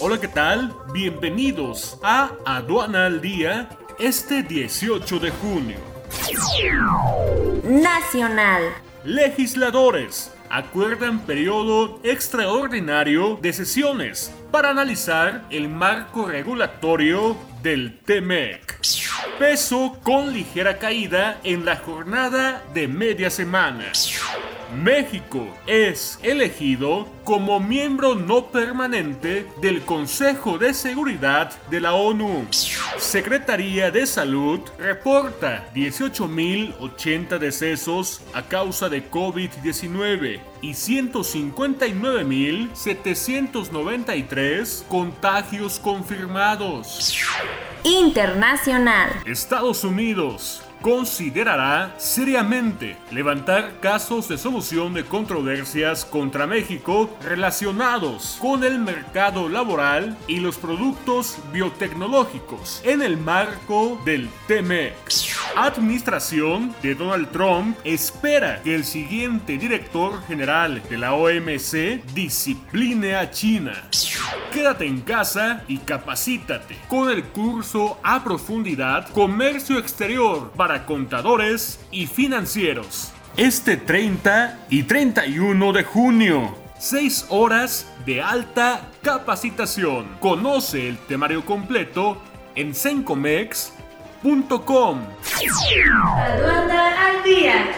Hola, ¿qué tal? Bienvenidos a Aduana al Día este 18 de junio. Nacional. Legisladores acuerdan periodo extraordinario de sesiones para analizar el marco regulatorio del TEMEC. Peso con ligera caída en la jornada de media semana. México es elegido como miembro no permanente del Consejo de Seguridad de la ONU. Secretaría de Salud reporta 18.080 decesos a causa de COVID-19 y 159.793 contagios confirmados. Internacional. Estados Unidos considerará seriamente levantar casos de solución de controversias contra México relacionados con el mercado laboral y los productos biotecnológicos en el marco del TMEC. Administración de Donald Trump espera que el siguiente director general de la OMC discipline a China. Quédate en casa y capacítate con el curso a profundidad Comercio Exterior para contadores y financieros. Este 30 y 31 de junio. 6 horas de alta capacitación. Conoce el temario completo en sencomex.com. Al día.